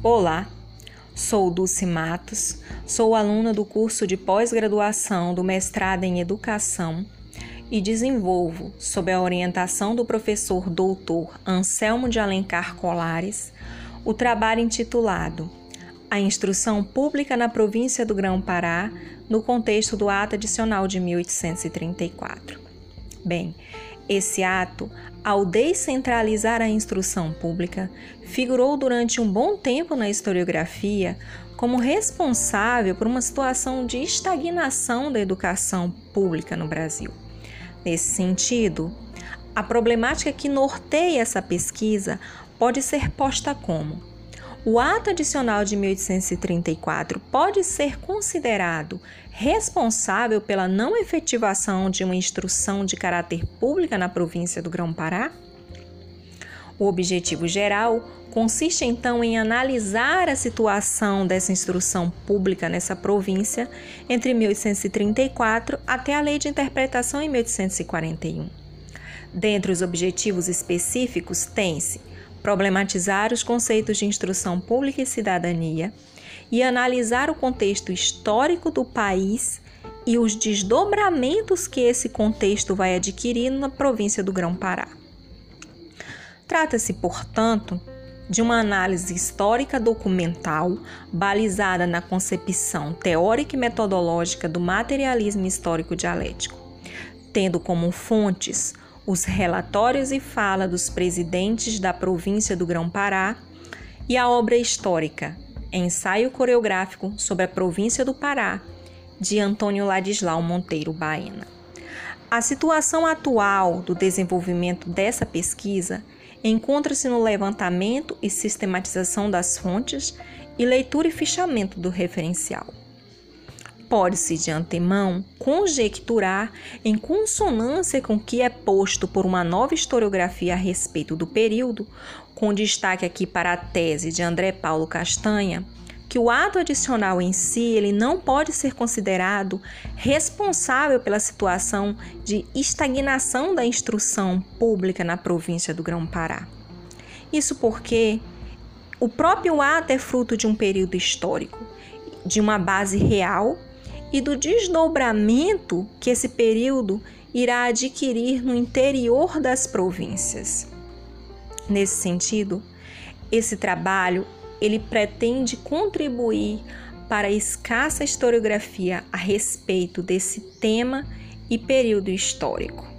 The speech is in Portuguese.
Olá, sou Dulce Matos, sou aluna do curso de pós-graduação do mestrado em Educação e desenvolvo, sob a orientação do professor doutor Anselmo de Alencar Colares, o trabalho intitulado A Instrução Pública na Província do Grão-Pará no contexto do Ato Adicional de 1834. Bem, esse ato, ao descentralizar a instrução pública, figurou durante um bom tempo na historiografia como responsável por uma situação de estagnação da educação pública no Brasil. Nesse sentido, a problemática que norteia essa pesquisa pode ser posta como: o ato adicional de 1834 pode ser considerado responsável pela não efetivação de uma instrução de caráter pública na província do Grão-Pará? O objetivo geral consiste então em analisar a situação dessa instrução pública nessa província entre 1834 até a Lei de Interpretação em 1841. Dentre os objetivos específicos, tem-se problematizar os conceitos de instrução pública e cidadania e analisar o contexto histórico do país e os desdobramentos que esse contexto vai adquirir na província do Grão-Pará. Trata-se, portanto, de uma análise histórica documental balizada na concepção teórica e metodológica do materialismo histórico dialético, tendo como fontes os relatórios e fala dos presidentes da província do Grão-Pará e a obra histórica Ensaio Coreográfico sobre a Província do Pará, de Antônio Ladislau Monteiro Baena. A situação atual do desenvolvimento dessa pesquisa encontra-se no levantamento e sistematização das fontes e leitura e fichamento do referencial pode-se de antemão conjecturar, em consonância com o que é posto por uma nova historiografia a respeito do período, com destaque aqui para a tese de André Paulo Castanha, que o ato adicional em si ele não pode ser considerado responsável pela situação de estagnação da instrução pública na província do Grão-Pará. Isso porque o próprio ato é fruto de um período histórico, de uma base real e do desdobramento que esse período irá adquirir no interior das províncias. Nesse sentido, esse trabalho ele pretende contribuir para a escassa historiografia a respeito desse tema e período histórico.